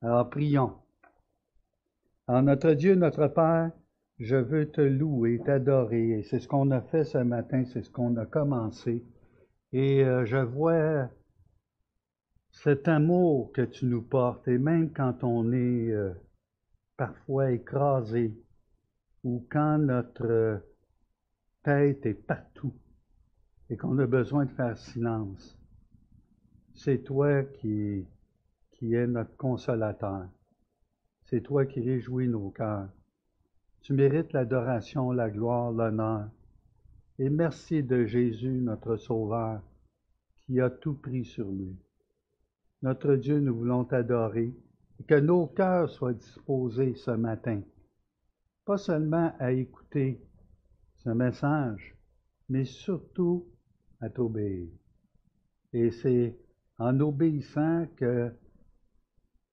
Alors prions. Alors notre Dieu, notre Père, je veux te louer, t'adorer. Et c'est ce qu'on a fait ce matin, c'est ce qu'on a commencé. Et euh, je vois cet amour que tu nous portes, et même quand on est euh, parfois écrasé, ou quand notre tête est partout, et qu'on a besoin de faire silence, c'est toi qui qui est notre consolateur. C'est toi qui réjouis nos cœurs. Tu mérites l'adoration, la gloire, l'honneur. Et merci de Jésus, notre Sauveur, qui a tout pris sur lui. Notre Dieu, nous voulons t'adorer et que nos cœurs soient disposés ce matin, pas seulement à écouter ce message, mais surtout à t'obéir. Et c'est en obéissant que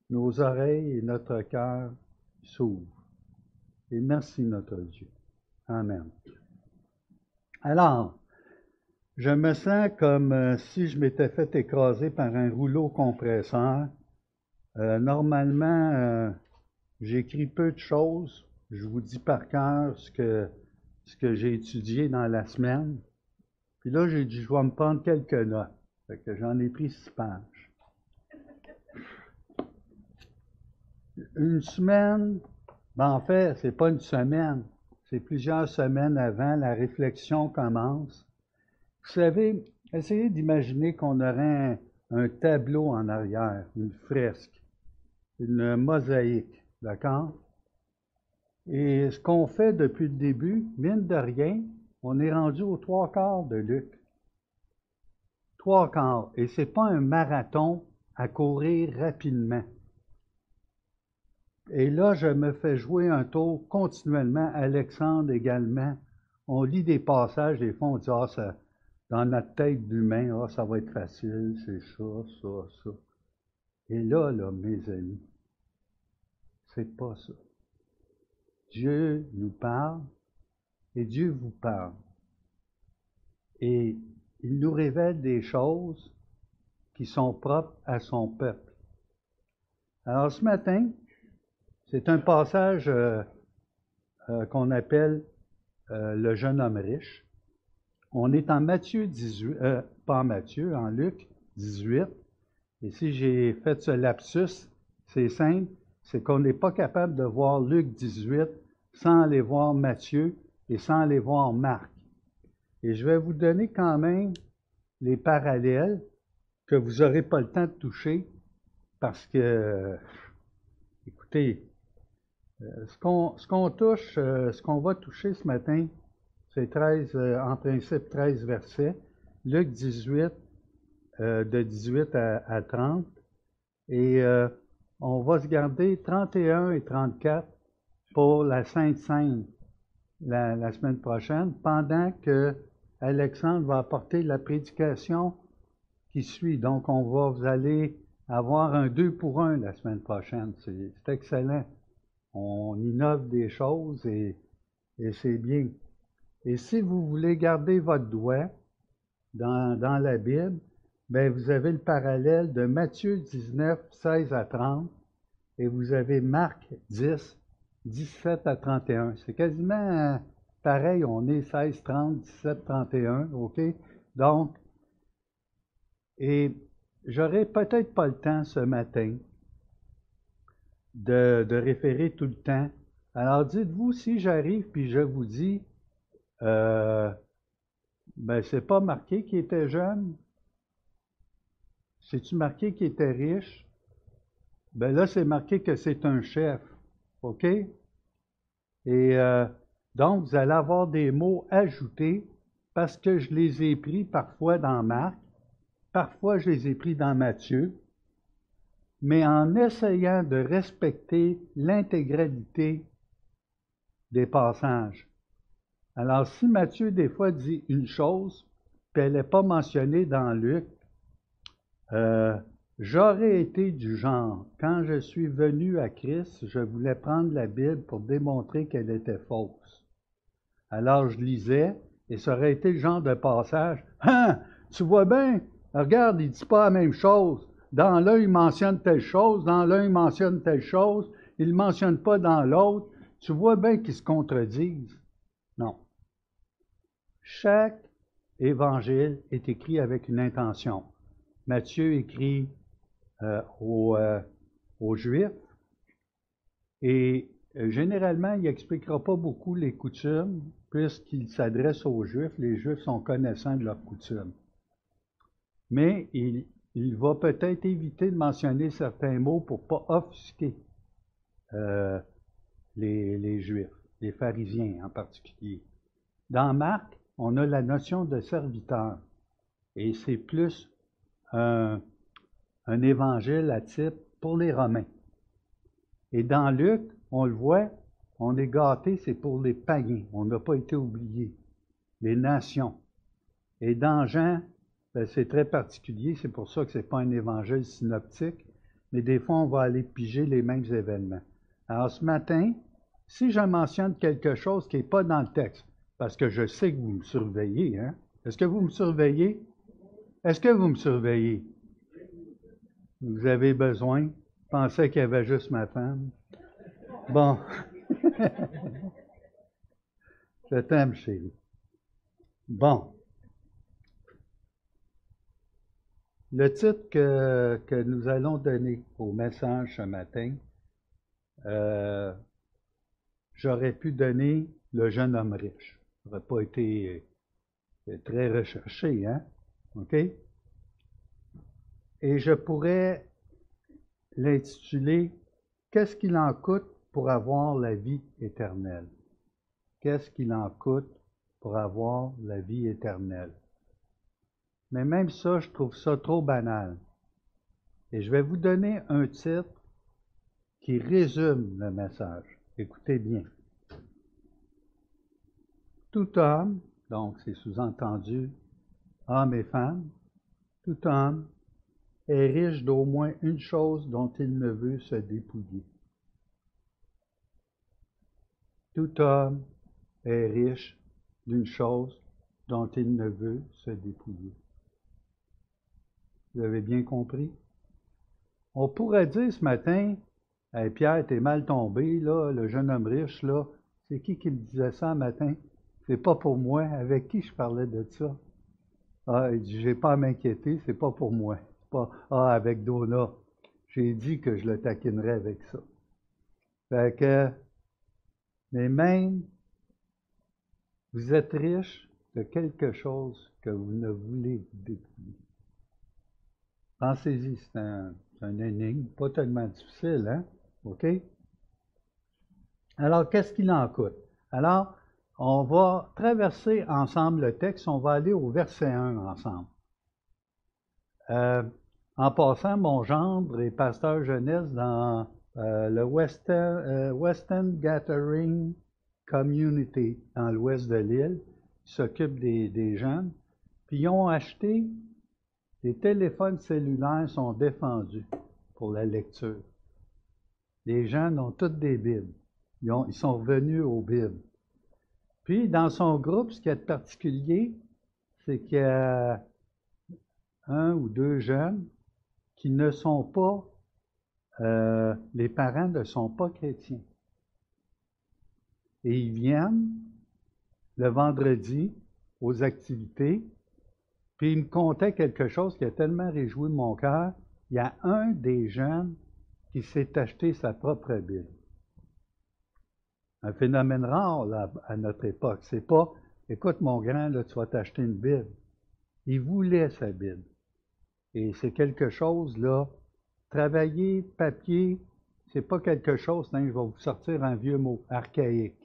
nos oreilles et notre cœur s'ouvrent. Et merci notre Dieu. Amen. Alors, je me sens comme euh, si je m'étais fait écraser par un rouleau compresseur. Euh, normalement, euh, j'écris peu de choses. Je vous dis par cœur ce que, j'ai étudié dans la semaine. Puis là, j'ai dit, je vais me prendre quelques notes. Que j'en ai pris six pages. Une semaine, ben en fait, c'est pas une semaine, c'est plusieurs semaines avant, la réflexion commence. Vous savez, essayez d'imaginer qu'on aurait un, tableau en arrière, une fresque, une mosaïque, d'accord? Et ce qu'on fait depuis le début, mine de rien, on est rendu aux trois quarts de Luc. Trois quarts. Et c'est pas un marathon à courir rapidement. Et là, je me fais jouer un tour continuellement. Alexandre également. On lit des passages, des fois, on dit, ah, ça, dans notre tête d'humain, ah, ça va être facile, c'est ça, ça, ça. Et là, là, mes amis, c'est pas ça. Dieu nous parle et Dieu vous parle. Et il nous révèle des choses qui sont propres à son peuple. Alors ce matin, c'est un passage euh, euh, qu'on appelle euh, le jeune homme riche. On est en Matthieu 18, pas en Matthieu, en Luc 18. Et si j'ai fait ce lapsus, c'est simple, c'est qu'on n'est pas capable de voir Luc 18 sans aller voir Matthieu et sans aller voir Marc. Et je vais vous donner quand même les parallèles que vous n'aurez pas le temps de toucher parce que, écoutez, ce qu'on touche, euh, ce qu'on va toucher ce matin, c'est 13, euh, en principe 13 versets. Luc 18, de 18 à, 30. Et on va se garder 31 et 34 pour la Sainte Seine la, semaine prochaine, pendant que Alexandre va apporter la prédication qui suit. Donc, on va, vous allez avoir un deux pour un la semaine prochaine. C'est excellent on innove des choses et, c'est bien. Et si vous voulez garder votre doigt dans, la Bible, bien, vous avez le parallèle de Matthieu 19, 16 à 30, et vous avez Marc 10, 17 à 31. C'est quasiment pareil, on est 16, 30, 17, 31, OK? Donc, et j'aurai peut-être pas le temps ce matin de, référer tout le temps. Alors dites-vous, si j'arrive puis je vous dis, euh, ben c'est pas marqué qu'il était jeune, c'est-tu marqué qu'il était riche? Ben là, c'est marqué que c'est un chef, OK? Et euh, donc, vous allez avoir des mots ajoutés parce que je les ai pris parfois dans Marc, parfois je les ai pris dans Matthieu, mais en essayant de respecter l'intégralité des passages. Alors, si Matthieu, des fois, dit une chose, puis elle n'est pas mentionnée dans Luc, euh, j'aurais été du genre, quand je suis venu à Christ, je voulais prendre la Bible pour démontrer qu'elle était fausse. Alors, je lisais, et ça aurait été le genre de passage, Hein, tu vois bien, regarde, il ne dit pas la même chose dans l'un, il mentionne telle chose, dans l'un, il mentionne telle chose, il ne mentionne pas dans l'autre. Tu vois bien qu'ils se contredisent. Non. Chaque évangile est écrit avec une intention. Matthieu écrit euh, euh, aux, Juifs et euh, généralement, il n'expliquera pas beaucoup les coutumes puisqu'il s'adresse aux Juifs. Les Juifs sont connaissants de leurs coutumes. Mais il, va peut-être éviter de mentionner certains mots pour ne pas offusquer les, les Juifs, les pharisiens en particulier. Dans Marc, on a la notion de serviteur. Et c'est plus un, évangile à type pour les Romains. Et dans Luc, on le voit, on est gâté, c'est pour les païens. On n'a pas été oublié. Les nations. Et dans Jean, c'est très particulier, c'est pour ça que ce n'est pas un évangile synoptique, mais des fois, on va aller piger les mêmes événements. Alors ce matin, si je mentionne quelque chose qui n'est pas dans le texte, parce que je sais que vous me surveillez. Hein? Est-ce que vous me surveillez? Est-ce que vous me surveillez? Vous avez besoin? Je pensais qu'il y avait juste ma femme. Bon. je t'aime, chérie. Bon. Le titre que, nous allons donner au message ce matin, euh, j'aurais pu donner le jeune homme riche n'aurait pas été euh, très recherché, hein? OK? Et je pourrais l'intituler Qu'est-ce qu'il en coûte pour avoir la vie éternelle? Qu'est-ce qu'il en coûte pour avoir la vie éternelle? Mais même ça, je trouve ça trop banal. Et je vais vous donner un titre qui résume le message. Écoutez bien. Tout homme, donc c'est sous-entendu homme et femme, tout homme est riche d'au moins une chose dont il ne veut se dépouiller. Tout homme est riche d'une chose dont il ne veut se dépouiller. Vous avez bien compris? On pourrait dire ce matin, hey Pierre, t'es mal tombé, là, le jeune homme riche, là. C'est qui qui le disait ça ce matin? C'est pas pour moi. Avec qui je parlais de ça? Ah, il dit, j'ai pas à m'inquiéter, c'est pas pour moi. pas, ah, avec Donna. J'ai dit que je le taquinerais avec ça. Fait que, mais même, vous êtes riche de quelque chose que vous ne voulez dépouiller. Pensez-y, c'est un, énigme, pas tellement difficile, hein? OK? Alors, qu'est-ce qu'il en coûte? Alors, on va traverser ensemble le texte, on va aller au verset 1 ensemble. Euh, en passant, mon gendre est pasteur jeunesse dans euh, le euh, Western, Gathering Community dans l'ouest de l'île. S'occupe des, des, jeunes. Puis ils ont acheté, les téléphones cellulaires sont défendus pour la lecture. Les jeunes ont toutes des Bibles. Ils, ils sont revenus aux Bibles. Puis, dans son groupe, ce qui est particulier, c'est qu'il y a un ou deux jeunes qui ne sont pas, euh, les parents ne sont pas chrétiens. Et ils viennent le vendredi aux activités, puis ils me contaient quelque chose qui a tellement réjoui mon cœur. Il y a un des jeunes qui s'est acheté sa propre Bible un phénomène rare à notre époque. C'est pas, écoute mon grand, là, tu vas t'acheter une Bible. Il voulait sa Bible. Et c'est quelque chose, là, travailler, papier, c'est pas quelque chose, hein, je vais vous sortir un vieux mot, archaïque,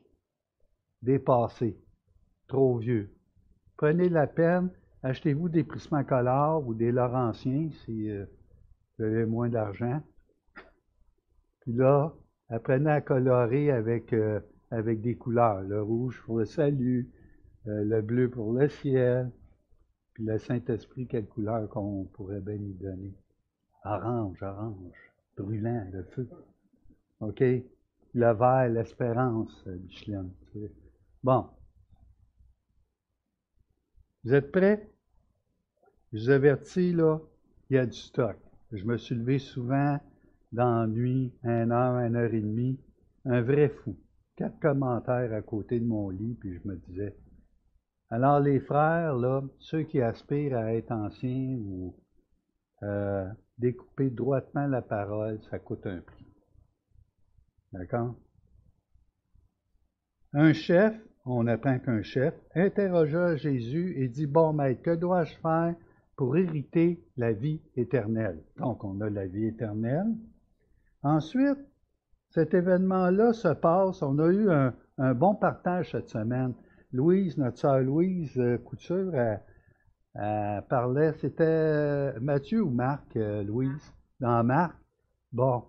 dépassé, trop vieux. Prenez la peine, achetez-vous des Prismacolor ou des Laurentiens si euh, vous avez moins d'argent? Puis là, apprenez à colorer avec, euh, avec des couleurs. Le rouge pour le salut, euh, le bleu pour le ciel, puis le Saint-Esprit, quelle couleur qu'on pourrait bien y donner? Orange, orange, brûlant, le feu. OK? Le vert, l'espérance, Michelin. Bon. Vous êtes prêts? Je vous avertis, là, il y a du stock. Je me suis levé souvent dans la nuit, un heure, une heure et demie, un vrai fou. Quatre commentaires à côté de mon lit, puis je me disais. Alors les frères, là, ceux qui aspirent à être anciens ou euh, découper droitement la parole, ça coûte un prix. D'accord? Un chef, on apprend qu'un chef, interrogea Jésus et dit, Bon maître, que dois-je faire pour hériter la vie éternelle? Donc, on a la vie éternelle. Ensuite, cet événement-là se passe, on a eu un, bon partage cette semaine. Louise, notre sœur Louise euh, Couture, elle, parlait, c'était Mathieu ou Marc, euh, Louise, dans Marc. Bon,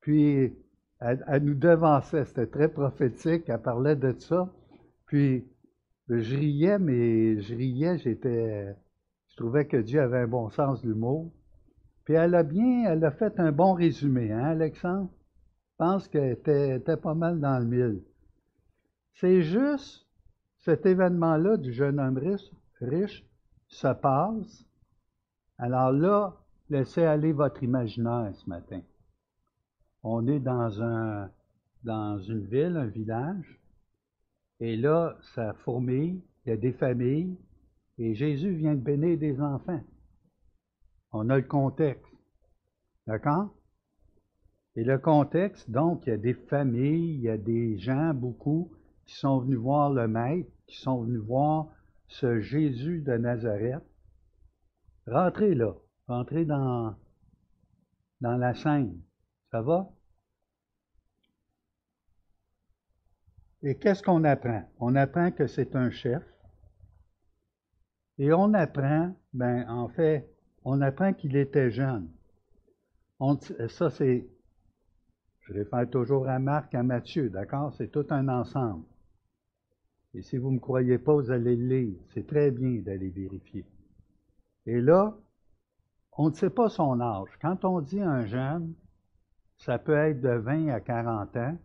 puis elle, nous devançait, c'était très prophétique, elle parlait de ça. Puis je riais, mais je riais, j'étais, je trouvais que Dieu avait un bon sens de l'humour. Puis elle a bien, elle a fait un bon résumé, hein, Alexandre? Je pense qu'elle était, pas mal dans le mille. C'est juste cet événement-là du jeune homme riche, riche se passe. Alors là, laissez aller votre imaginaire ce matin on est dans, un, dans une ville, un village, et là, ça fourmille, il y a des familles, et Jésus vient de bénir des enfants. On a le contexte. D'accord? Et le contexte, donc, il y a des familles, il y a des gens, beaucoup, qui sont venus voir le Maître, qui sont venus voir ce Jésus de Nazareth. Rentrez là, rentrez dans, dans la scène. Ça va? Et qu'est-ce qu'on apprend? On apprend que c'est un chef. Et on apprend, ben, en fait, on apprend qu'il était jeune. ça, c'est, je réfère toujours à Marc, à Matthieu, d'accord? C'est tout un ensemble. Et si vous ne me croyez pas, vous allez le lire. C'est très bien d'aller vérifier. Et là, on ne sait pas son âge. Quand on dit un jeune, ça peut être de 20 à 40 ans.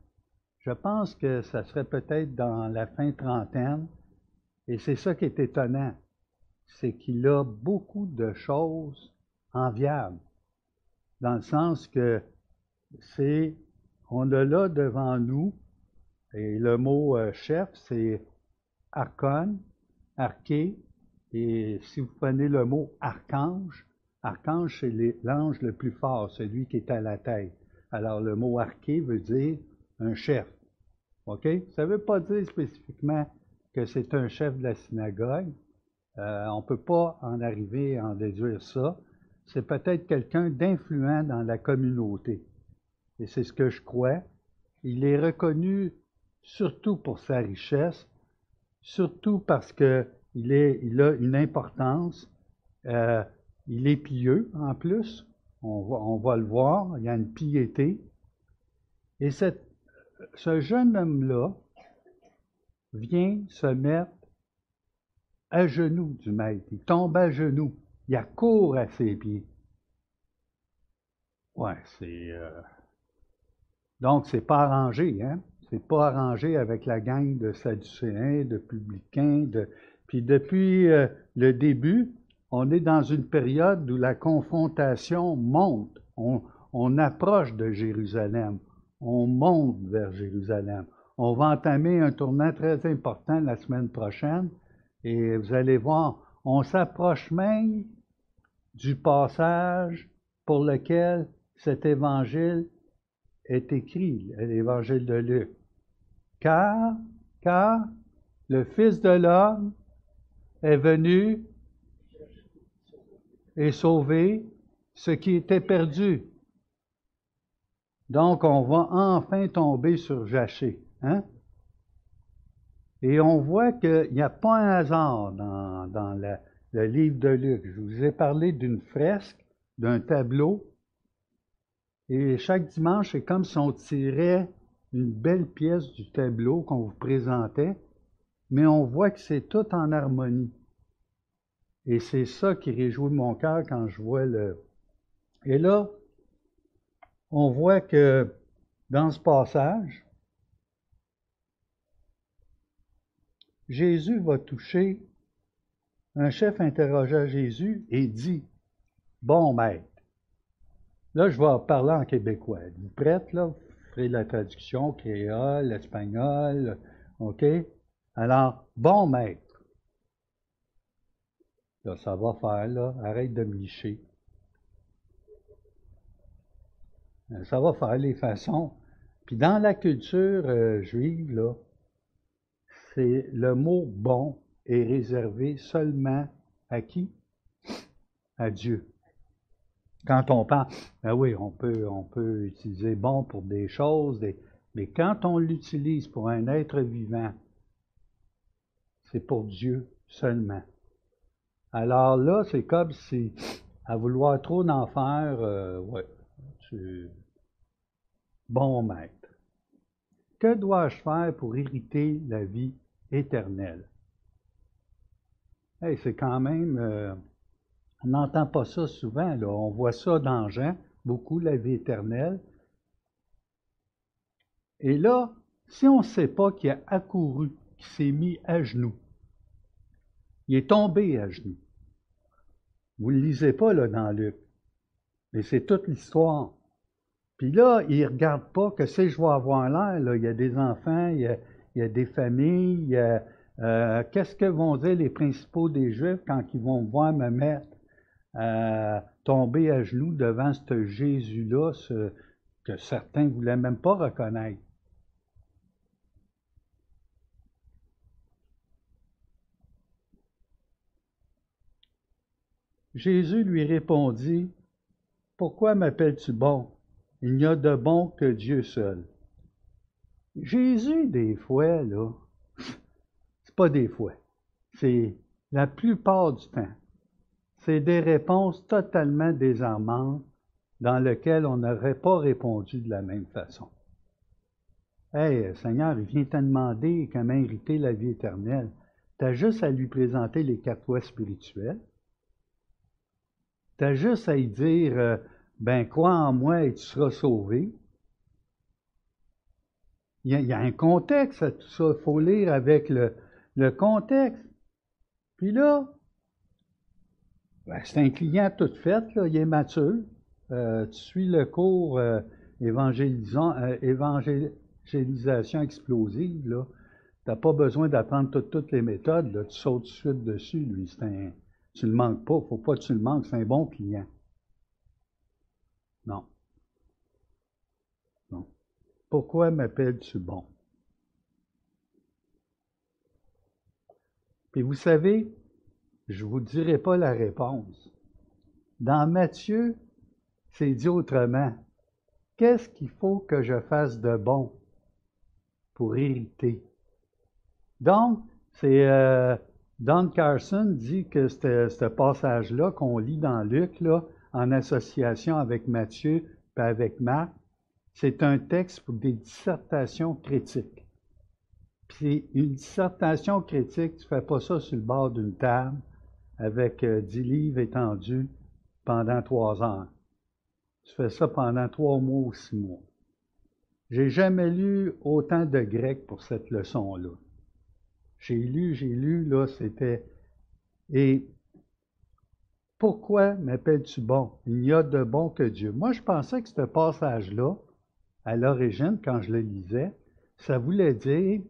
Je pense que ça serait peut-être dans la fin trentaine. Et c'est ça qui est étonnant. C'est qu'il a beaucoup de choses enviables. Dans le sens que c'est, on a là devant nous, et le mot euh, chef, c'est archon, arché, et si vous prenez le mot archange, archange, c'est l'ange le plus fort, celui qui est à la tête. Alors, le mot arché veut dire un chef. OK? Ça ne veut pas dire spécifiquement que c'est un chef de la synagogue. Euh, on ne peut pas en arriver à en déduire ça. C'est peut-être quelqu'un d'influent dans la communauté. Et c'est ce que je crois. Il est reconnu surtout pour sa richesse, surtout parce qu'il il a une importance. Euh, il est pieux en plus. On va, le voir, il y a une piété. Et cette, ce jeune homme-là vient se mettre à genoux du maître. Il tombe à genoux. Il accourt à ses pieds. Ouais, c'est. Euh... Donc, c'est pas arrangé, hein? C'est pas arrangé avec la gang de Sadducéens, de publicains, de. Puis depuis euh, le début, on est dans une période où la confrontation monte. On, approche de Jérusalem. On monte vers Jérusalem. On va entamer un tournant très important la semaine prochaine. Et vous allez voir, on s'approche même du passage pour lequel cet évangile est écrit, l'évangile de Luc. Car, car le Fils de l'homme est venu et sauver ce qui était perdu. Donc, on va enfin tomber sur Jaché. Hein? Et on voit qu'il n'y a pas un hasard dans, le livre de Luc. Je vous ai parlé d'une fresque, d'un tableau. Et chaque dimanche, c'est comme si on tirait une belle pièce du tableau qu'on vous présentait, mais on voit que c'est tout en harmonie. Et c'est ça qui réjouit mon cœur quand je vois le... Et là, on voit que dans ce passage, Jésus va toucher, un chef interrogea Jésus et dit, Bon maître, Là, je vais parler en québécois. Vous prête, là? Vous ferez la traduction, créole, espagnol, OK? Alors, bon maître. Là, ça va faire, là. Arrête de me licher. Euh, ça va faire les façons. Puis dans la culture euh, juive, là, c'est le mot bon est réservé seulement à qui? À Dieu. Quand on parle, ben oui, on peut, on peut utiliser bon pour des choses, mais quand on l'utilise pour un être vivant, c'est pour Dieu seulement. Alors là, c'est comme si, à vouloir trop d'en faire, euh, ouais, bon maître. Que dois-je faire pour hériter la vie éternelle? C'est quand même, euh, on n'entend pas ça souvent, là. on voit ça dans Jean, beaucoup, la vie éternelle. Et là, si on ne sait pas qu'il a accouru, qu'il s'est mis à genoux, il est tombé à genoux. Vous ne le lisez pas là, dans Luc, mais c'est toute l'histoire. Puis là, il ne regarde pas que si je vais avoir l'air, il y a des enfants, il y a, des familles, euh, qu'est-ce que vont dire les principaux des Juifs quand ils vont voir me mettre euh, tomber à genoux devant ce Jésus-là que certains ne voulaient même pas reconnaître? Jésus lui répondit, Pourquoi m'appelles-tu bon? Il n'y a de bon que Dieu seul. Jésus, des fois, là, c'est pas des fois, c'est la plupart du temps, c'est des réponses totalement désarmantes dans lesquelles on n'aurait pas répondu de la même façon. Hey, Seigneur, il vient te demander comment hériter la vie éternelle. Tu as juste à lui présenter les quatre voies spirituelles. Tu as juste à lui dire euh, ben crois en moi et tu seras sauvé. Il y, a, un contexte à tout ça. Il faut lire avec le, contexte. Puis là, ben, c'est un client tout fait, là, il est mature. Euh, tu suis le cours euh, euh, évangélisation explosive. Là. Tu n'as pas besoin d'apprendre toutes les méthodes. Là. Tu sautes tout de suite dessus. Lui, un, tu ne le manques pas. Il ne faut pas que tu le manques. C'est un bon client. Non. Non. Pourquoi m'appelles-tu bon? Puis vous savez, je ne vous dirai pas la réponse. Dans Matthieu, c'est dit autrement. Qu'est-ce qu'il faut que je fasse de bon pour hériter? Donc, c'est euh, Don Carson dit que ce passage-là qu'on lit dans Luc, là, en association avec Matthieu et avec Marc, c'est un texte pour des dissertations critiques. Puis une dissertation critique, tu ne fais pas ça sur le bord d'une table avec euh, dix livres étendus pendant trois heures. Tu fais ça pendant trois mois ou six mois. J'ai jamais lu autant de grec pour cette leçon-là. J'ai lu, j'ai lu, là, c'était. Et pourquoi m'appelles-tu bon? Il n'y a de bon que Dieu. Moi, je pensais que ce passage-là, à l'origine, quand je le lisais, ça voulait dire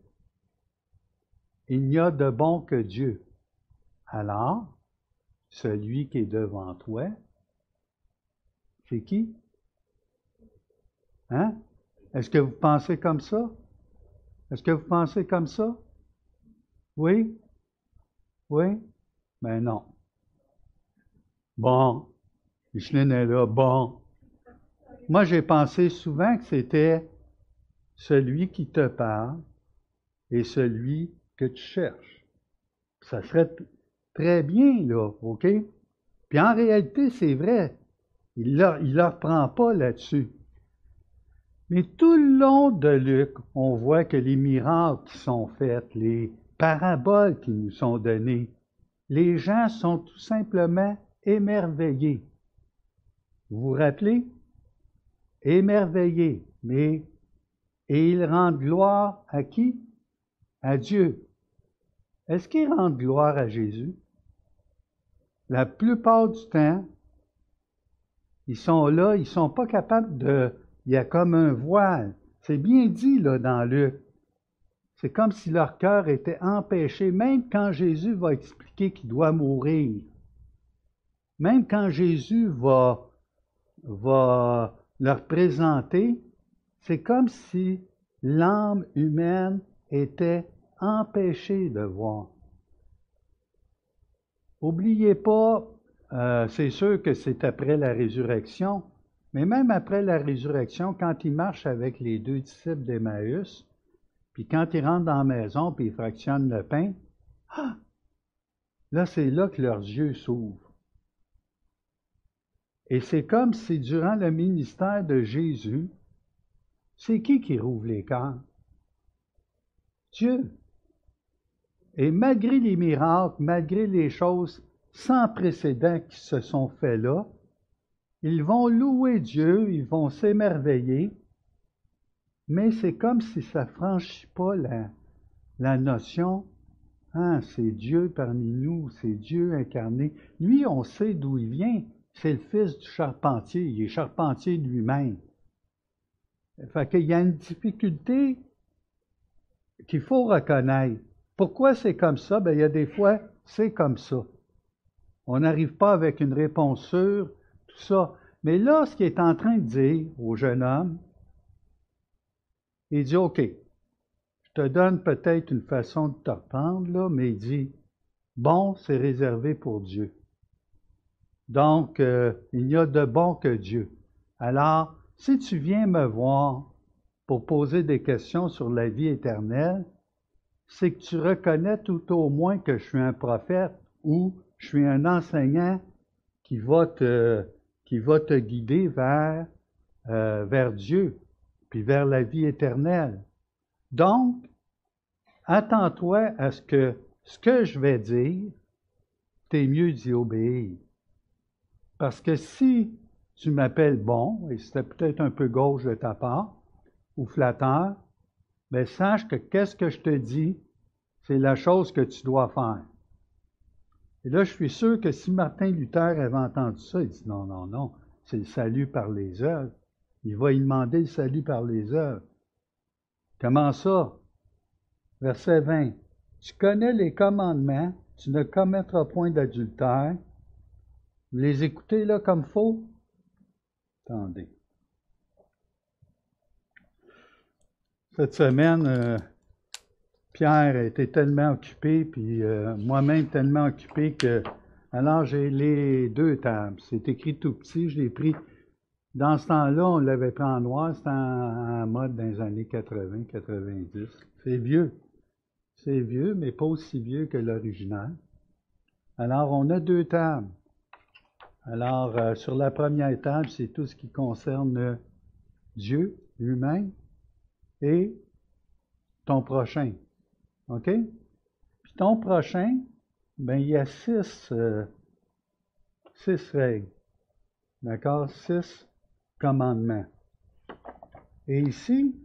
Il n'y a de bon que Dieu. Alors, celui qui est devant toi, c'est qui? Hein? Est-ce que vous pensez comme ça? Est-ce que vous pensez comme ça? Oui? Oui? Mais ben non. Bon, Micheline est là, bon. Moi, j'ai pensé souvent que c'était celui qui te parle et celui que tu cherches. Ça serait très bien, là, OK? Puis en réalité, c'est vrai. Il ne leur prend pas là-dessus. Mais tout le long de Luc, on voit que les miracles qui sont faits, les paraboles qui nous sont données, les gens sont tout simplement émerveillés. Vous vous rappelez? Émerveillés. Mais, et ils rendent gloire à qui? À Dieu. Est-ce qu'ils rendent gloire à Jésus? La plupart du temps, Ils sont là, ils sont pas capables de... Il y a comme un voile. C'est bien dit là dans Luc. C'est comme si leur cœur était empêché, même quand Jésus va expliquer qu'il doit mourir. Même quand Jésus va, leur présenter, c'est comme si l'âme humaine était empêchée de voir. Oubliez pas, euh, c'est sûr que c'est après la résurrection, mais même après la résurrection, quand il marche avec les deux disciples d'Emmaüs, puis quand ils rentrent dans la maison, puis ils fractionnent le pain, ah! là, c'est là que leurs yeux s'ouvrent. Et c'est comme si durant le ministère de Jésus, c'est qui qui rouvre les cœurs? Dieu. Et malgré les miracles, malgré les choses sans précédent qui se sont faites là, ils vont louer Dieu, ils vont s'émerveiller, mais c'est comme si ça ne franchit pas la, la notion, ah, c'est Dieu parmi nous, c'est Dieu incarné. Lui, on sait d'où il vient, c'est le fils du charpentier, il est charpentier lui-même. Fait qu'il y a une difficulté qu'il faut reconnaître. Pourquoi c'est comme ça? Bien, il y a des fois, c'est comme ça. On n'arrive pas avec une réponse sûre, tout ça. Mais là, ce qu'il est en train de dire au jeune homme, il dit, OK, je te donne peut-être une façon de te reprendre, mais il dit, bon, c'est réservé pour Dieu. Donc, euh, il n'y a de bon que Dieu. Alors, si tu viens me voir pour poser des questions sur la vie éternelle, c'est que tu reconnais tout au moins que je suis un prophète ou je suis un enseignant qui va te, qui va te guider vers, euh, vers Dieu, puis vers la vie éternelle. Donc, attends-toi à ce que ce que je vais dire, t'es mieux d'y obéir. Parce que si tu m'appelles bon, et c'était peut-être un peu gauche de ta part, ou flatteur, mais sache que qu'est-ce que je te dis, c'est la chose que tu dois faire. Et là, je suis sûr que si Martin Luther avait entendu ça, il dit non, non, non, c'est le salut par les œuvres. Il va y demander le salut par les œuvres. Comment ça? Verset 20. Tu connais les commandements, tu ne commettras point d'adultère. Vous les écoutez là comme faux? Attendez. Cette semaine, euh, Pierre été tellement occupé, puis euh, moi-même tellement occupé que. Alors, j'ai les deux tables. C'est écrit tout petit, je l'ai pris. Dans ce temps-là, on l'avait pris en noir, c'était en, mode dans les années 80, 90. C'est vieux. C'est vieux, mais pas aussi vieux que l'original. Alors, on a deux tables. Alors, euh, sur la première table, c'est tout ce qui concerne Dieu lui-même et ton prochain. OK? Puis ton prochain, ben, il y a six, euh, six règles. D'accord? Six commandements. Et ici,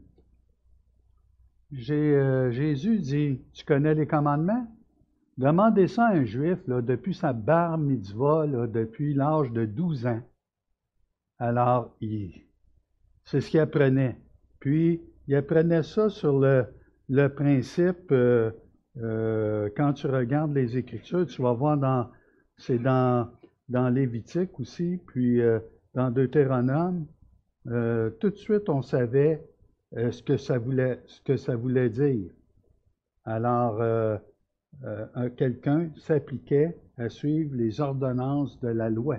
euh, Jésus dit, tu connais les commandements? Demandez ça à un juif depuis sa bar mitzvah, depuis l'âge de 12 ans? Alors, c'est ce qu'il apprenait. Puis, il apprenait ça sur le, le principe, euh, euh, quand tu regardes les Écritures, tu vas voir dans, c'est dans, dans Lévitique aussi, puis euh, dans Deutéronome, tout de suite on savait ce, que ça voulait, ce que ça voulait dire. Alors, euh, quelqu'un s'appliquait à suivre les ordonnances de la loi.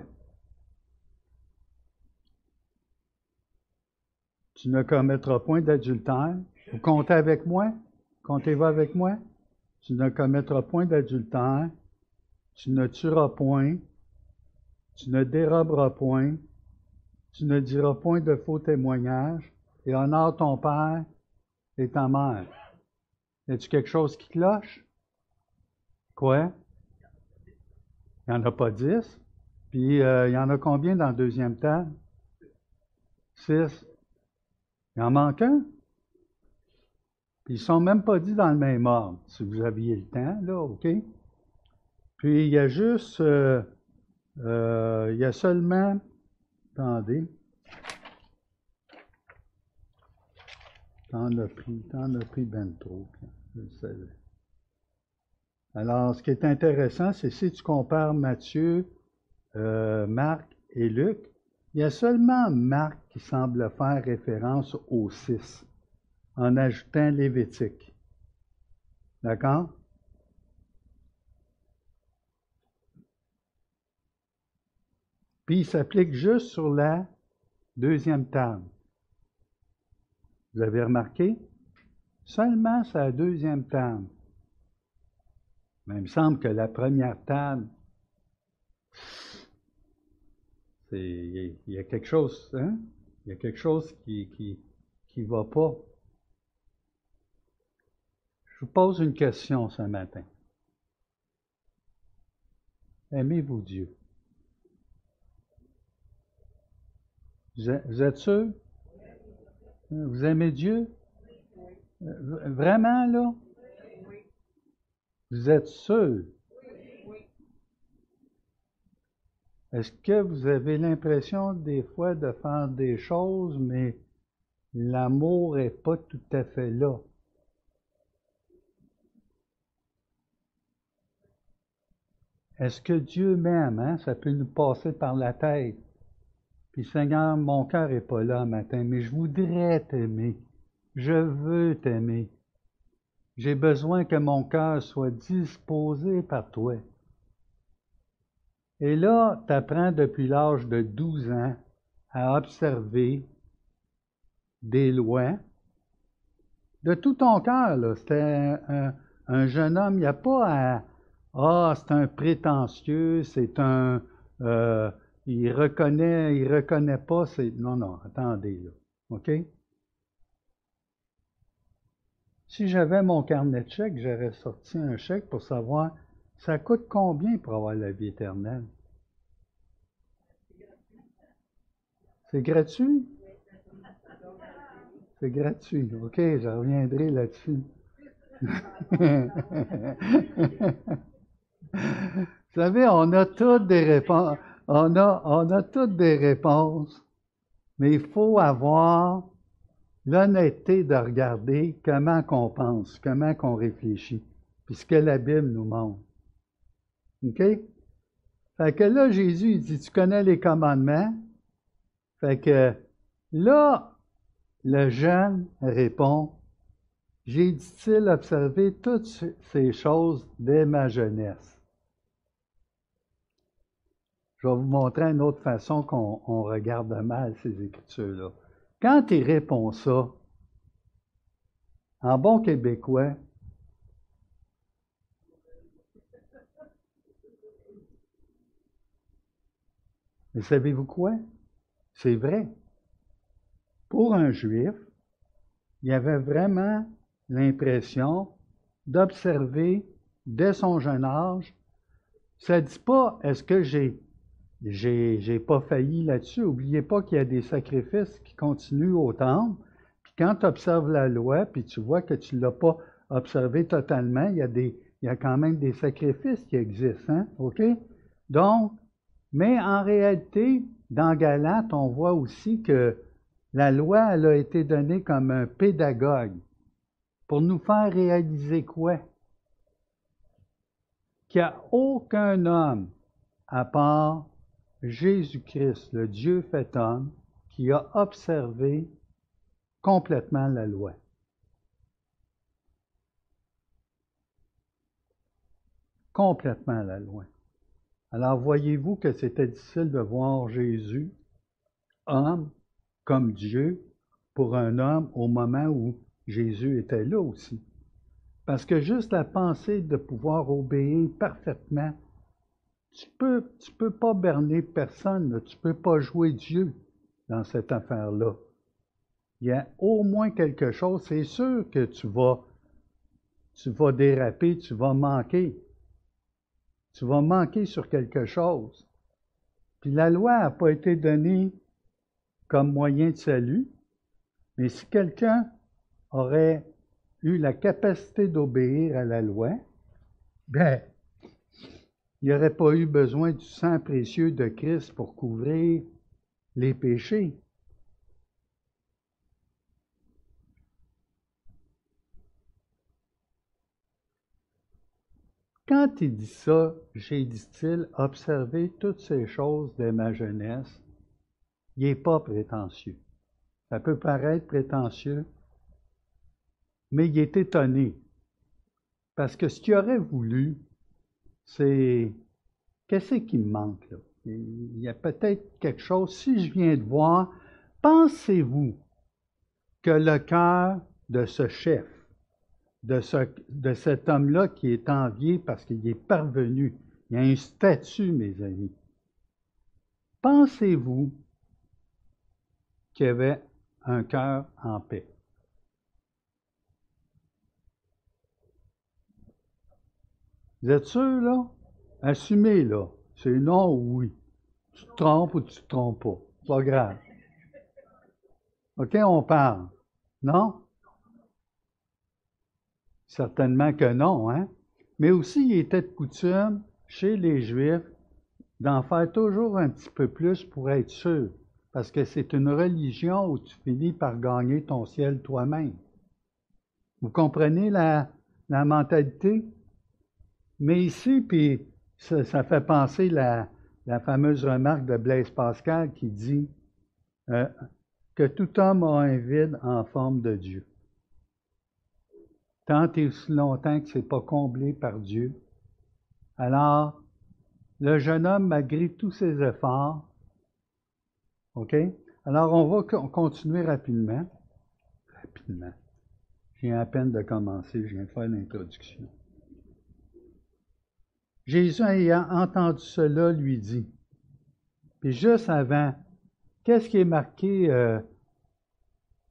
Tu ne commettras point d'adultère. Vous comptez avec moi? Comptez-vous avec moi? Tu ne commettras point d'adultère. Tu ne tueras point. Tu ne déroberas point. Tu ne diras point de faux témoignages. Et honore ton père et ta mère. Y a-tu quelque chose qui cloche? Quoi? Il n'y en a pas dix. Puis euh, il y en a combien dans le deuxième table? Six. Il en manque un. Puis ils ne sont même pas dit dans le même ordre, si vous aviez le temps, là, OK? Puis il y a juste, euh, euh, il y a seulement Attendez. T'en as pris, t'en as pris ben trop, je le savais. Alors, ce qui est intéressant, c'est si tu compares Matthieu, euh, Marc et Luc, il y a seulement Marc qui semble faire référence au 6 en ajoutant Lévitique. D'accord? Puis il s'applique juste sur la deuxième table. Vous avez remarqué? Seulement sur la deuxième table. Mais il me semble que la première table, il y, a quelque chose, hein? Il y a quelque chose qui qui, qui va pas. Je vous pose une question ce matin. Aimez-vous Dieu? Vous êtes sûr? Vous aimez Dieu? Vraiment, là? Vous êtes sûr? Est-ce que vous avez l'impression des fois de faire des choses, mais l'amour n'est pas tout à fait là? Est-ce que Dieu m'aime? Hein? Ça peut nous passer par la tête. Puis Seigneur, mon cœur n'est pas là matin, mais je voudrais t'aimer. Je veux t'aimer. J'ai besoin que mon cœur soit disposé par toi. Et là, tu apprends depuis l'âge de 12 ans à observer des lois de tout ton cœur. C'était un, jeune homme, il n'y a pas à Ah, c'est un prétentieux, c'est un euh, il reconnaît, il reconnaît pas, c'est. Non, non, attendez, là. OK? Si j'avais mon carnet de chèques, j'aurais sorti un chèque pour savoir ça coûte combien pour avoir la vie éternelle? C'est gratuit? C'est gratuit. OK, je reviendrai là-dessus. Vous savez, on a toutes des réponses on a, on a toutes des réponses, mais il faut avoir l'honnêteté de regarder comment qu'on pense, comment qu'on réfléchit, puis ce que la Bible nous montre. OK? Fait que là, Jésus, il dit, tu connais les commandements. Fait que là, le jeune répond, j'ai, dit-il, observé toutes ces choses dès ma jeunesse. Je vais vous montrer une autre façon qu'on regarde mal ces écritures-là. Quand il répond ça, en bon québécois, mais savez-vous quoi? C'est vrai. Pour un juif, il avait vraiment l'impression d'observer dès son jeune âge. Ça ne dit pas est-ce que j'ai j'ai, pas failli là-dessus. N'oubliez pas qu'il y a des sacrifices qui continuent au temple. Puis quand tu observes la loi, puis tu vois que tu ne l'as pas observé totalement, il y, a des, il y a quand même des sacrifices qui existent. Hein? OK? Donc, mais en réalité, dans Galate, on voit aussi que la loi, elle a été donnée comme un pédagogue pour nous faire réaliser quoi? Qu'il n'y a aucun homme, à part Jésus-Christ, le Dieu fait homme, qui a observé complètement la loi. Complètement la loi. Alors voyez-vous que c'était difficile de voir Jésus, homme, comme Dieu, pour un homme au moment où Jésus était là aussi. Parce que juste la pensée de pouvoir obéir parfaitement tu peux, tu peux pas berner personne, tu peux pas jouer Dieu dans cette affaire-là. Il y a au moins quelque chose, c'est sûr que tu vas, tu vas déraper, tu vas manquer. Tu vas manquer sur quelque chose. Puis la loi n'a pas été donnée comme moyen de salut, mais si quelqu'un aurait eu la capacité d'obéir à la loi, ben, il n'y pas eu besoin du sang précieux de Christ pour couvrir les péchés. Quand il dit ça, j'ai, dit-il, observé toutes ces choses de ma jeunesse. Il n'est pas prétentieux. Ça peut paraître prétentieux, mais il est étonné. Parce que ce qu'il aurait voulu, c'est qu'est-ce qui me manque là? Il y a peut-être quelque chose. Si je viens de voir, pensez-vous que le cœur de ce chef, de, ce, de cet homme-là qui est envié parce qu'il est parvenu, il y a un statut, mes amis. Pensez-vous qu'il y avait un cœur en paix? Vous êtes sûr, là? Assumez, là. C'est non ou oui. Tu te trompes ou tu te trompes pas. Pas grave. OK, on parle. Non? Certainement que non, hein? Mais aussi, il était de coutume, chez les Juifs, d'en faire toujours un petit peu plus pour être sûr. Parce que c'est une religion où tu finis par gagner ton ciel toi-même. Vous comprenez la, la mentalité? Mais ici, puis ça, fait penser la, fameuse remarque de Blaise Pascal qui dit euh, que tout homme a un vide en forme de Dieu. Tant et aussi longtemps que ce n'est pas comblé par Dieu. Alors, le jeune homme, malgré tous ses efforts, OK? Alors, on va continuer rapidement. Rapidement. J'ai à peine de commencer, je viens de faire l'introduction. Jésus ayant entendu cela lui dit, puis juste avant, qu'est-ce qui est marqué, euh,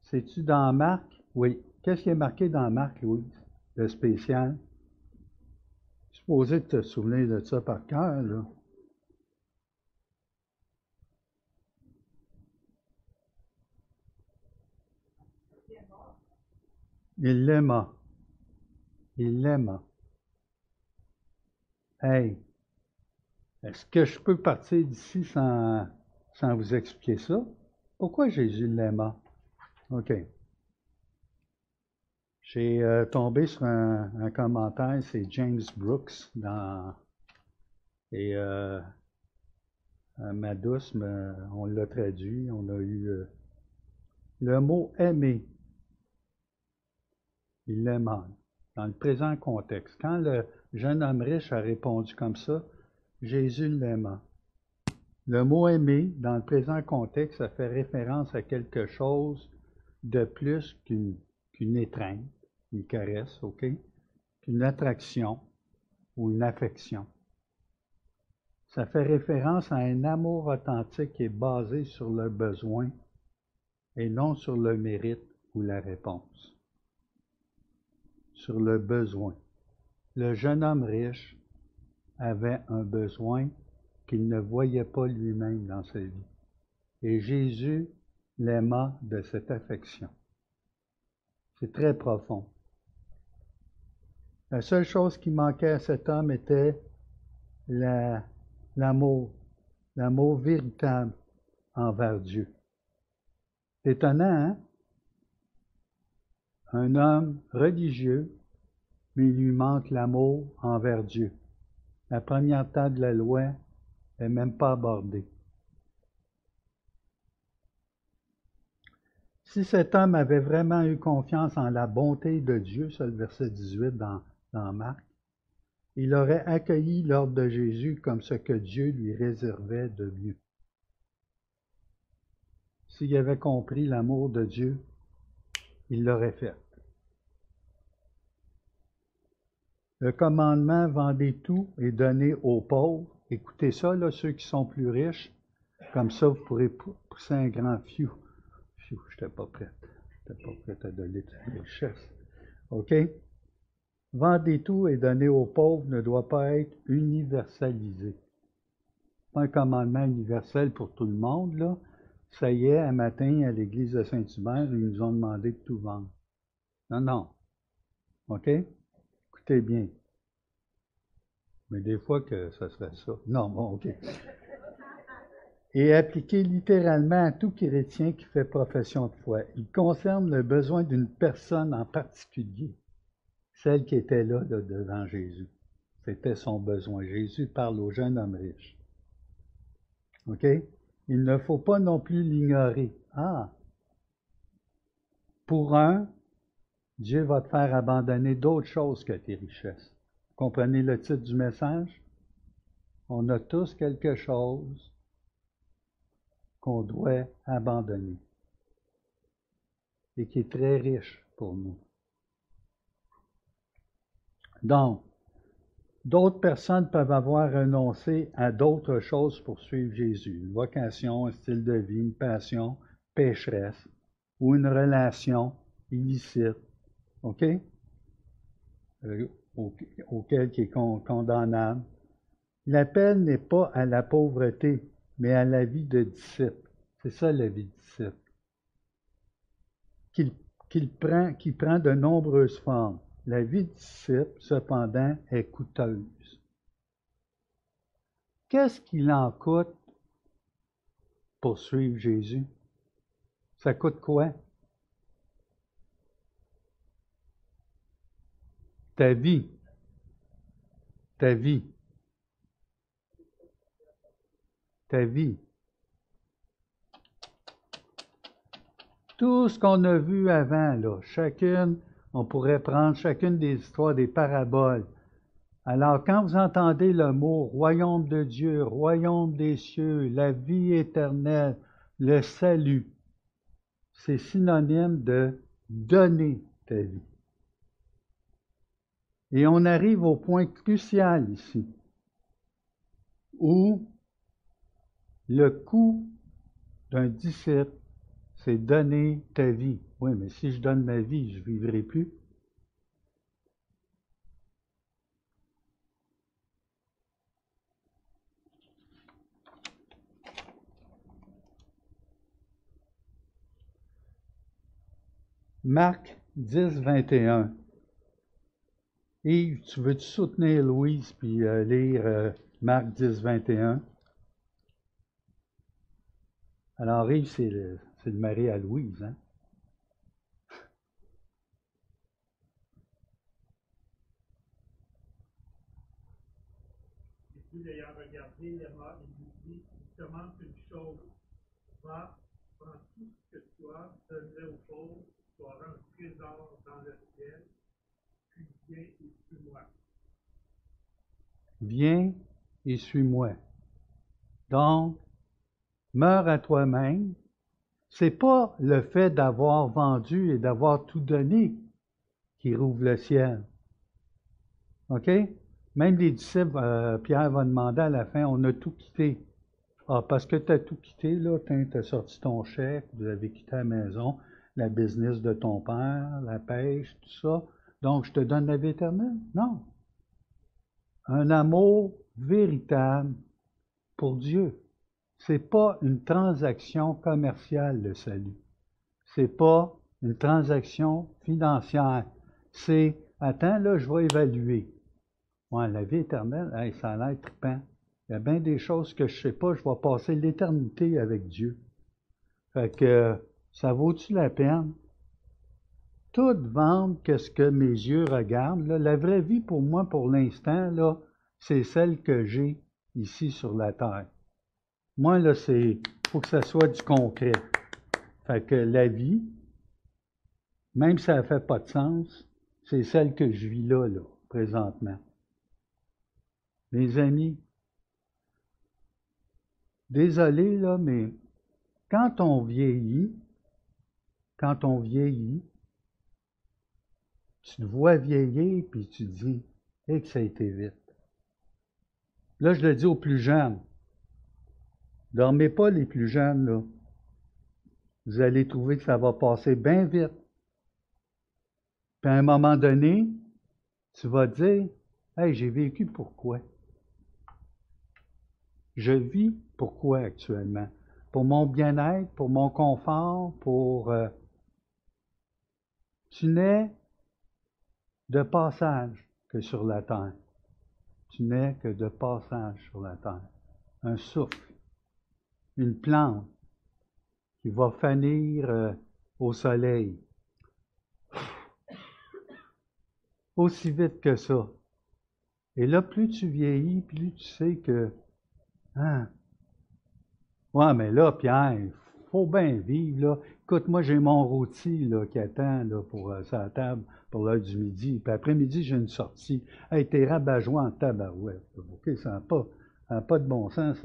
c'est-tu dans Marc? Oui. Qu'est-ce qui est marqué dans Marc, Louis, de spécial? Supposé te souvenir de ça par cœur, là. Il l'aima. Il l'aima. Hey, est-ce que je peux partir d'ici sans, sans vous expliquer ça? Pourquoi Jésus l'aima? OK. J'ai euh, tombé sur un, commentaire, c'est James Brooks dans et euh, ma douce, on l'a traduit, on a eu euh, le mot aimer. Il l'aima dans le présent contexte. Quand le jeune homme riche a répondu comme ça, Jésus l'aima. Le mot aimer, dans le présent contexte, ça fait référence à quelque chose de plus qu'une étreinte, une caresse, OK? Qu'une attraction ou une affection. Ça fait référence à un amour authentique qui est basé sur le besoin et non sur le mérite ou la réponse. Sur le besoin. Le jeune homme riche avait un besoin qu'il ne voyait pas lui-même dans sa vie. Et Jésus l'aima de cette affection. C'est très profond. La seule chose qui manquait à cet homme était l'amour, l'amour véritable envers Dieu. Étonnant, hein? Un homme religieux mais il lui manque l'amour envers Dieu. La première table de la loi n'est même pas abordée. Si cet homme avait vraiment eu confiance en la bonté de Dieu, c'est le verset 18 dans, dans Marc, il aurait accueilli l'ordre de Jésus comme ce que Dieu lui réservait de mieux. S'il avait compris l'amour de Dieu, il l'aurait fait. Le commandement vendez tout et donnez aux pauvres. Écoutez ça, là, ceux qui sont plus riches. Comme ça, vous pourrez pousser un grand fiou. Fiou, je n'étais pas prête. Je pas prête à donner de richesse. OK? Vendez tout et donnez aux pauvres ne doit pas être universalisé. Pas un commandement universel pour tout le monde, là. Ça y est, un matin, à l'église de Saint-Hubert, ils nous ont demandé de tout vendre. Non, non. OK? Écoutez bien. Mais des fois que ça serait ça. Non, bon, OK. est appliqué littéralement à tout chrétien qui fait profession de foi. Il concerne le besoin d'une personne en particulier, celle qui était là, là devant Jésus. C'était son besoin. Jésus parle au jeune homme riche. OK? Il ne faut pas non plus l'ignorer. Ah! Pour un, Dieu va te faire abandonner d'autres choses que tes richesses. Comprenez le titre du message? On a tous quelque chose qu'on doit abandonner et qui est très riche pour nous. Donc, d'autres personnes peuvent avoir renoncé à d'autres choses pour suivre Jésus. Une vocation, un style de vie, une passion pécheresse ou une relation illicite, OK? Euh, auquel qui est condamnable. L'appel n'est pas à la pauvreté, mais à la vie de disciple. C'est ça la vie de disciple. Qui prend de nombreuses formes. La vie de disciple, cependant, est coûteuse. Qu'est-ce qu'il en coûte pour suivre Jésus? Ça coûte quoi? Ta vie. Ta vie. Ta vie. Tout ce qu'on a vu avant, là, chacune, on pourrait prendre chacune des histoires, des paraboles. Alors, quand vous entendez le mot royaume de Dieu, royaume des cieux, la vie éternelle, le salut, c'est synonyme de donner ta vie. Et on arrive au point crucial ici, où le coût d'un disciple, c'est donner ta vie. Oui, mais si je donne ma vie, je ne vivrai plus. Marc 10, 21. Yves, tu veux-tu soutenir Louise puis euh, lire euh, Marc 10, 21? Alors, Yves, c'est le, mari à Louise, hein? Jésus l'ayant regardé, il lui dit, il commence une chose, va, prends tout ce que tu as, donne-le pauvres, tu auras un trésor dans le ciel, puis viens et suis-moi. Donc, meurs à toi-même. C'est pas le fait d'avoir vendu et d'avoir tout donné qui rouvre le ciel. OK? Même les disciples, euh, Pierre va demander à la fin, on a tout quitté. Ah, parce que tu as tout quitté, là, tu as sorti ton chèque, vous avez quitté la maison, la business de ton père, la pêche, tout ça. Donc, je te donne la vie éternelle? Non. Un amour véritable pour Dieu. C'est pas une transaction commerciale, le salut. C'est pas une transaction financière. C'est, attends, là, je vais évaluer. Ouais, la vie éternelle, ça a l'air trippant. Il y a bien des choses que je ne sais pas, je vais passer l'éternité avec Dieu. Fait ça vaut-tu la peine? Tout vendre qu'est-ce que mes yeux regardent. La vraie vie pour moi, pour l'instant, là, c'est celle que j'ai ici sur la terre. Moi, là, c'est faut que ça soit du concret. Fait que la vie, même si ça ne fait pas de sens, c'est celle que je vis là, là, présentement. Mes amis, désolé, là, mais quand on vieillit, quand on vieillit, tu te vois vieillir, puis tu dis, et que ça a été vite. Là, je le dis aux plus jeunes. Dormez pas les plus jeunes, là. Vous allez trouver que ça va passer bien vite. Puis à un moment donné, tu vas dire, Hey, j'ai vécu pourquoi? Je vis pourquoi actuellement? Pour mon bien-être, pour mon confort, pour... Euh, tu n'es de passage que sur la terre. Tu n'es que de passage sur la terre. Un souffle. une plante qui va fanir euh, au soleil. Aussi vite que ça. Et là, plus tu vieillis, plus tu sais que, hein, ouais, mais là, Pierre, il faut bien vivre, là. Écoute, moi, j'ai mon rôti, là, qui attend, là, pour euh, sa table, pour l'heure du midi. Puis après-midi, j'ai une sortie. Hey, t'es rabat-joie en tabarouette. OK, ça n'a pas, pas de bon sens.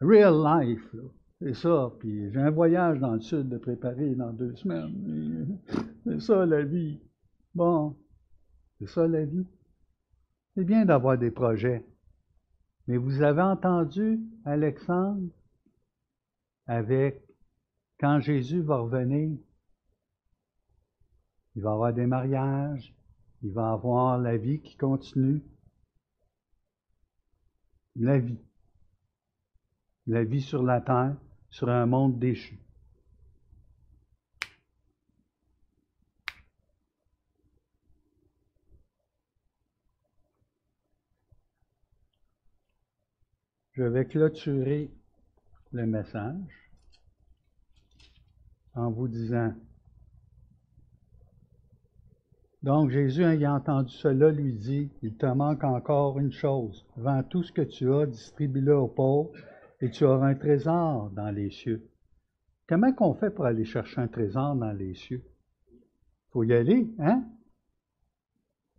Real life, là. C'est ça. Puis j'ai un voyage dans le sud de préparer dans deux semaines. C'est ça la vie. Bon, c'est ça la vie. C'est bien d'avoir des projets. Mais vous avez entendu Alexandre avec quand Jésus va revenir, il va avoir des mariages, il va avoir la vie qui continue. La vie. La vie sur la terre, sur un monde déchu. Je vais clôturer le message en vous disant, donc Jésus, ayant entendu cela, lui dit, il te manque encore une chose, vends tout ce que tu as, distribue-le aux pauvres, et tu auras un trésor dans les cieux. Comment qu'on fait pour aller chercher un trésor dans les cieux? Faut y aller, hein?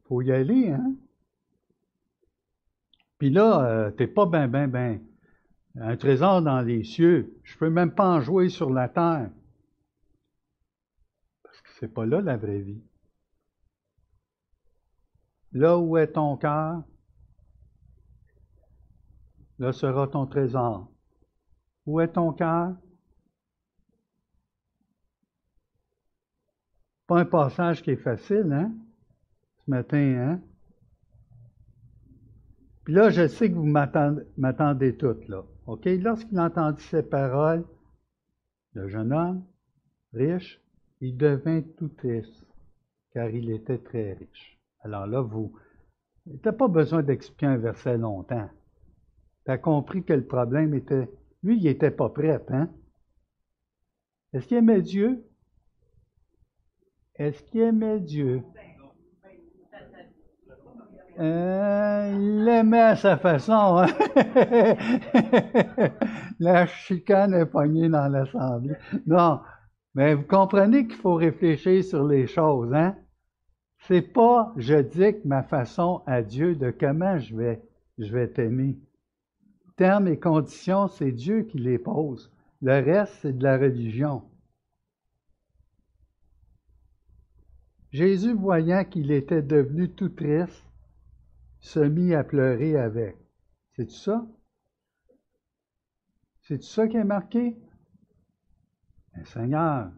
Faut y aller, hein? Puis là, euh, t'es pas ben, ben, ben. Un trésor dans les cieux. Je peux même pas en jouer sur la terre. C'est pas là la vraie vie. Là où est ton cœur, là sera ton trésor. Où est ton cœur? Pas un passage qui est facile, hein? Ce matin, hein? Puis là, je sais que vous m'attendez toutes, là. OK? Lorsqu'il entendit ces paroles, le jeune homme, riche, il devint tout triste, car il était très riche. Alors là, vous n'avez pas besoin d'expliquer un verset longtemps. Tu as compris que le problème était. Lui, il n'était pas prêt, hein? Est-ce qu'il aimait Dieu? Est-ce qu'il aimait Dieu? Euh, il l'aimait à sa façon. Hein? la chicane est pognée dans l'assemblée. Non, mais vous comprenez qu'il faut réfléchir sur les choses, hein? C'est pas je dicte ma façon à Dieu de comment je vais, je vais t'aimer. Termes et conditions, c'est Dieu qui les pose. Le reste, c'est de la religion. Jésus, voyant qu'il était devenu tout triste, se mit à pleurer avec. C'est ça? C'est ça qui est marqué? Ben, Seigneur,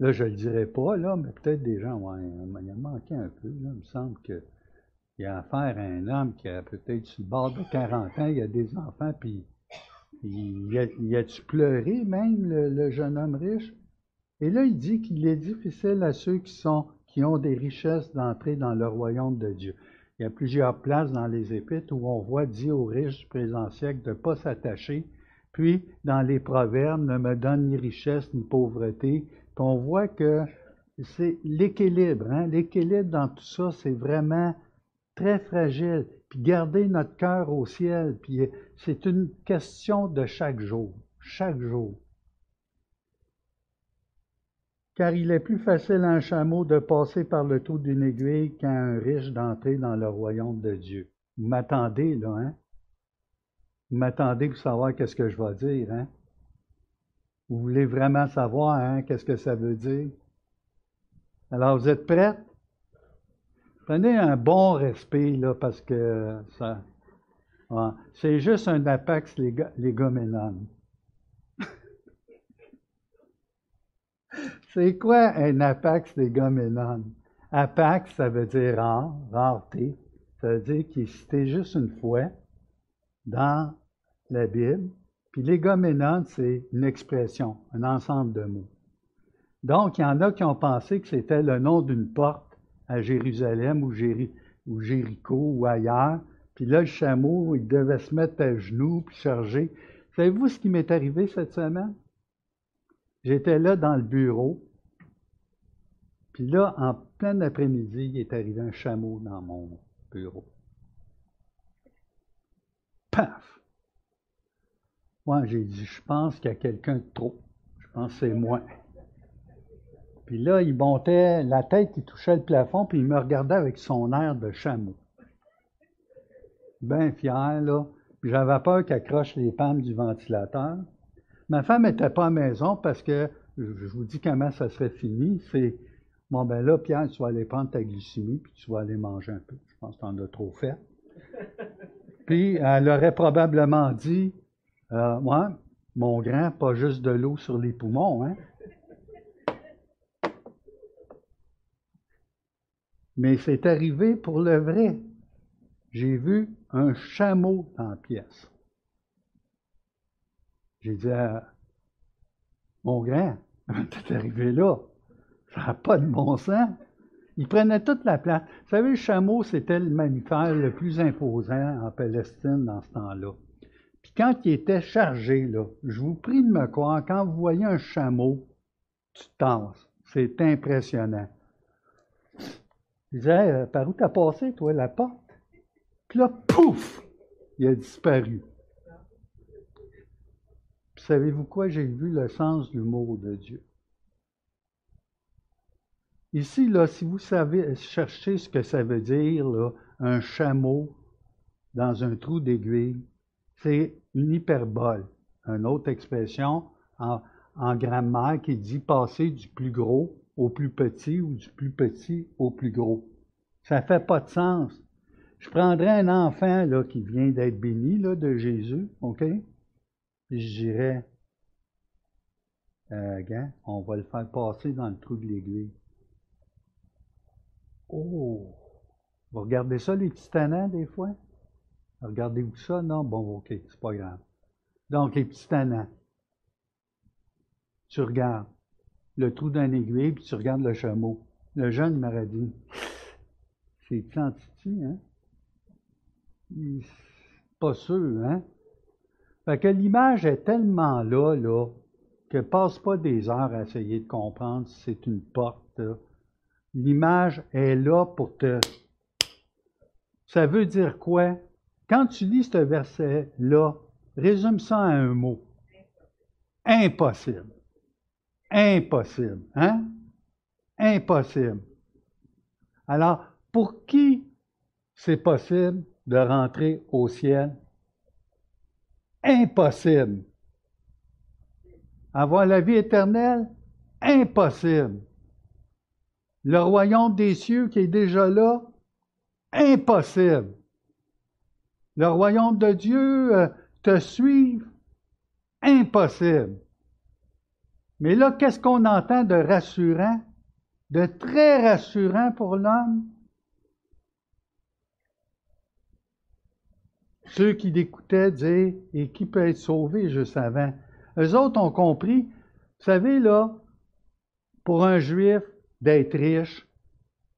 là, je ne le dirai pas, là, mais peut-être des gens, ouais, il a manqué un peu. Là, il me semble qu'il y a affaire à un homme qui a peut-être sur le bord de 40 ans, il a des enfants, puis il a, tu pleuré même, le, le, jeune homme riche? Et là, il dit qu'il est difficile à ceux qui, sont, qui ont des richesses d'entrer dans le royaume de Dieu. Il y a plusieurs places dans les Épîtres où on voit dit aux riches du présent siècle de ne pas s'attacher. Puis, dans les proverbes, ne me donne ni richesse ni pauvreté. on voit que c'est l'équilibre. Hein? L'équilibre dans tout ça, c'est vraiment très fragile. Puis garder notre cœur au ciel, puis c'est une question de chaque jour. Chaque jour car il est plus facile à un chameau de passer par le trou d'une aiguille qu'à un riche d'entrer dans le royaume de Dieu. Vous m'attendez, là, hein? Vous m'attendez pour savoir qu'est-ce que je vais dire, hein? Vous voulez vraiment savoir, hein, qu'est-ce que ça veut dire? Alors, vous êtes prêts? Prenez un bon respect, parce que ça. c'est juste un apex légoménone. C'est quoi un apax légoménon? Apax, ça veut dire rare, rareté. Ça veut dire qu'il cité juste une fois dans la Bible. Puis légoménon, c'est une expression, un ensemble de mots. Donc, il y en a qui ont pensé que c'était le nom d'une porte à Jérusalem ou, ou Jéricho ou ailleurs. Puis là, le chameau, il devait se mettre à genoux puis charger. Savez-vous ce qui m'est arrivé cette semaine? J'étais là dans le bureau, puis là, en plein après-midi, il est arrivé un chameau dans mon bureau. Paf! Moi, j'ai dit, je pense qu'il y a quelqu'un de trop. Je pense que c'est moi. Puis là, il montait, la tête, il touchait le plafond, puis il me regardait avec son air de chameau. Bien fier, là. J'avais peur qu'il accroche les pannes du ventilateur. Ma femme n'était pas à maison parce que, je vous dis comment ça serait fini, c'est, bon ben là, Pierre, tu vas aller prendre ta glycémie, puis tu vas aller manger un peu. Je pense que tu en as trop fait. Puis elle aurait probablement dit, euh, moi, mon grand, pas juste de l'eau sur les poumons, hein. Mais c'est arrivé pour le vrai. J'ai vu un chameau dans la pièce. J'ai dit à mon grand, t'es arrivé là. Ça n'a pas de bon sens. Il prenait toute la place. Vous savez, le chameau, c'était le mammifère le plus imposant en Palestine dans ce temps-là. Puis quand il était chargé, je vous prie de me croire, quand vous voyez un chameau, tu tasses. C'est impressionnant. Il disait, euh, par où t'as passé, toi, la porte? Puis là, pouf! Il a disparu. Puis savez-vous quoi? J'ai vu le sens du mot de Dieu. Ici, là, si vous savez chercher ce que ça veut dire, un chameau dans un trou d'aiguille, c'est une hyperbole, une autre expression en, grammaire qui dit passer du plus gros au plus petit ou du plus petit au plus gros. Ça fait pas de sens. Je prendrais un enfant là, qui vient d'être béni là, de Jésus, OK? Je dirais, euh, on va le faire passer dans le trou de l'aiguille. Oh! Vous regardez ça, les petits tannants, des fois? Regardez-vous ça? Non? Bon, OK, c'est pas grave. Donc, les petits tannants. Tu regardes le trou d'un aiguille, puis tu regardes le chameau. Le jeune m'aurait dit, c'est quantité, hein? Pas sûr, hein? Fait que l'image est tellement là, là, que passe pas des heures à essayer de comprendre si c'est une porte. L'image est là pour te. Ça veut dire quoi? Quand tu lis ce verset-là, résume ça en un mot. Impossible. Impossible. Hein? Impossible. Alors, pour qui c'est possible de rentrer au ciel? Impossible. Avoir la vie éternelle? Impossible. Le royaume des cieux qui est déjà là? Impossible. Le royaume de Dieu euh, te suivre? Impossible. Mais là, qu'est-ce qu'on entend de rassurant, de très rassurant pour l'homme? Ceux qui l'écoutaient disaient, et qui peut être sauvé juste avant? Eux autres ont compris, vous savez, là, pour un juif, d'être riche,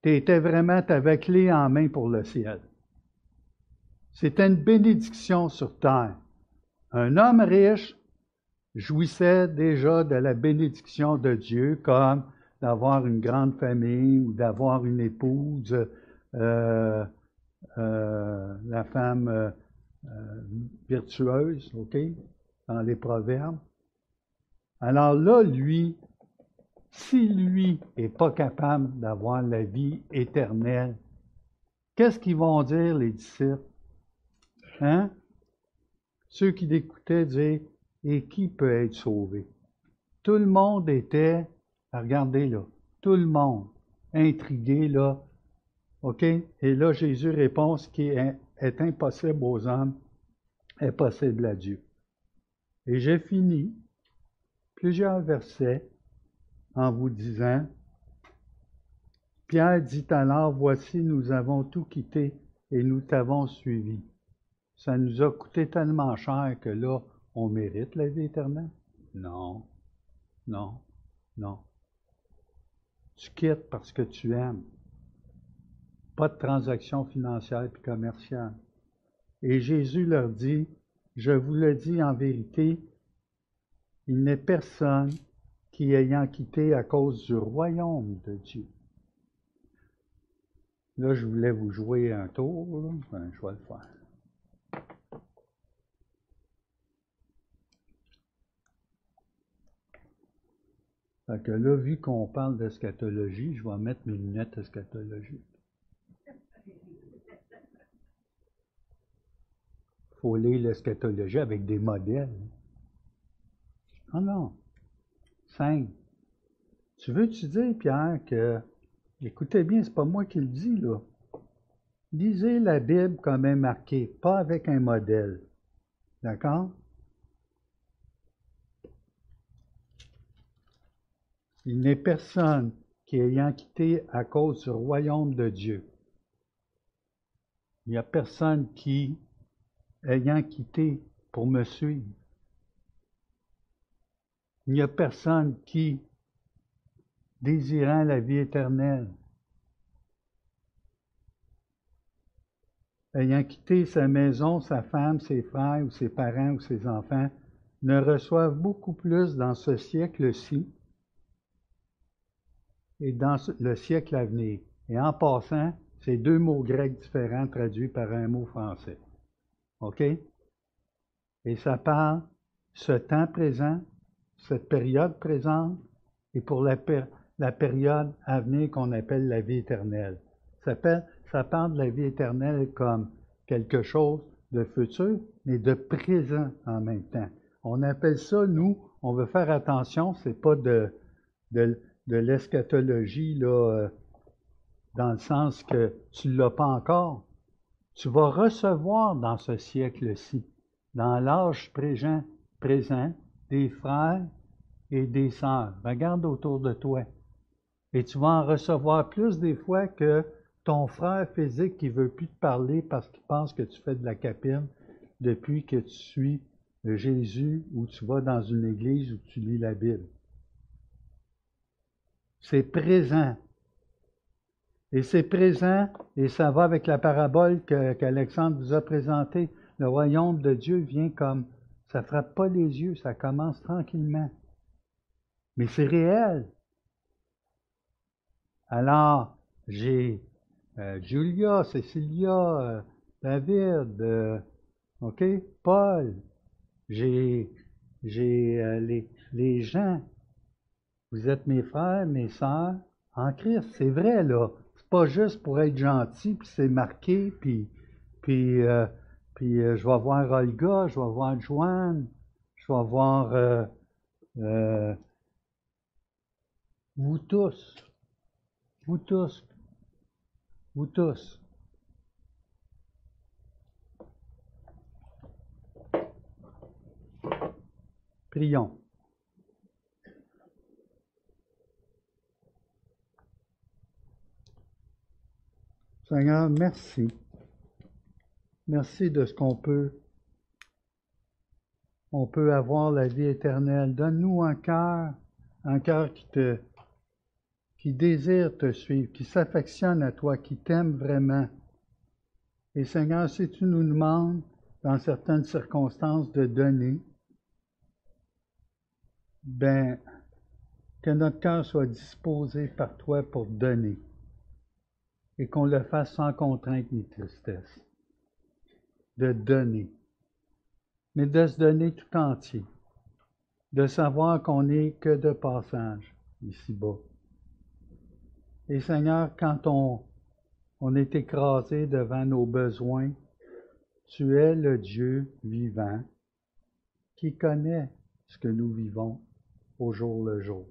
tu étais vraiment, ta clé en main pour le ciel. C'était une bénédiction sur terre. Un homme riche jouissait déjà de la bénédiction de Dieu, comme d'avoir une grande famille ou d'avoir une épouse, euh, euh, la femme euh, virtueuse, OK, dans les proverbes. Alors là, lui, si lui n'est pas capable d'avoir la vie éternelle, qu'est-ce qu'ils vont dire les disciples? Hein? Ceux qui l'écoutaient disaient, et qui peut être sauvé? Tout le monde était, regardez là, tout le monde intrigué là, OK? Et là, Jésus répond, ce qui est, est impossible aux hommes est possible à Dieu. Et j'ai fini plusieurs versets en vous disant, Pierre dit alors, voici, nous avons tout quitté et nous t'avons suivi. Ça nous a coûté tellement cher que là, on mérite la vie éternelle? Non, non, non. Tu quittes parce que tu aimes. Pas de transaction financière et commerciale. Et Jésus leur dit, je vous le dis en vérité, il n'est personne qui ayant quitté à cause du royaume de Dieu. Là, je voulais vous jouer un tour, ben, je vais le faire. Fait que là, vu qu'on parle d'eschatologie, je vais mettre mes lunettes eschatologiques. Il faut lire l'eschatologie avec des modèles. Ah non. Tu veux-tu dire, Pierre, que, écoutez bien, c'est pas moi qui le dis, là. Lisez la Bible comme est marquée, pas avec un modèle. D'accord? Il n'est personne qui ayant quitté à cause du royaume de Dieu. Il n'y a personne qui, ayant quitté pour me suivre, il n'y a personne qui, désirant la vie éternelle, ayant quitté sa maison, sa femme, ses frères ou ses parents ou ses enfants, ne reçoivent beaucoup plus dans ce siècle-ci et dans le siècle à venir. Et en passant, c'est deux mots grecs différents traduits par un mot français. OK? Et ça parle ce temps présent, cette période présente, et pour la, la période à venir qu'on appelle la vie éternelle. Ça, ça parle de la vie éternelle comme quelque chose de futur, mais de présent en même temps. On appelle ça, nous, on veut faire attention, c'est pas de, de, l'eschatologie, là, euh, dans le sens que tu ne l'as pas encore. Tu vas recevoir dans ce siècle-ci, dans l'âge présent, présent, des frères et des sœurs. Regarde autour de toi. Et tu vas en recevoir plus des fois que ton frère physique qui veut plus te parler parce qu'il pense que tu fais de la capine depuis que tu suis Jésus ou tu vas dans une église où tu lis la Bible. C'est présent. Et c'est présent, et ça va avec la parabole qu'Alexandre vous a présentée. Le royaume de Dieu vient comme, ça frappe pas les yeux, ça commence tranquillement. Mais c'est réel. Alors, j'ai euh, Julia, Cécilia, euh, David, euh, OK, Paul, j'ai les, les gens vous êtes mes frères, mes sœurs en Christ. C'est vrai, là. C'est pas juste pour être gentil, puis c'est marqué, puis, puis, euh, je vais voir Olga, je vais voir Joanne, je vais voir euh, vous tous. Vous tous. Vous tous. Prions. Seigneur, merci. Merci de ce qu'on peut. On peut avoir la vie éternelle. Donne-nous un cœur, un cœur qui te, qui désire te suivre, qui s'affectionne à toi, qui t'aime vraiment. Et Seigneur, si tu nous demandes, dans certaines circonstances, de donner, ben, que notre cœur soit disposé par toi pour donner et qu'on le fasse sans contrainte ni tristesse. De donner, mais de se donner tout entier, de savoir qu'on n'est que de passage ici-bas. Et Seigneur, quand on, on est écrasé devant nos besoins, tu es le Dieu vivant qui connaît ce que nous vivons au jour le jour.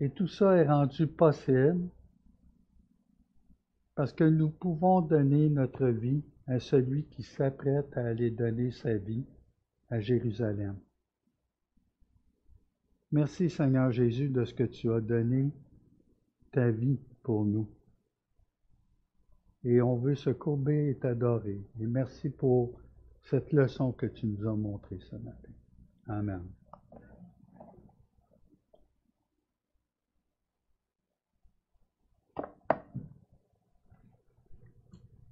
Et tout ça est rendu possible parce que nous pouvons donner notre vie à celui qui s'apprête à aller donner sa vie à Jérusalem. Merci Seigneur Jésus de ce que tu as donné ta vie pour nous. Et on veut se courber et t'adorer. Et merci pour cette leçon que tu nous as montrée ce matin. Amen.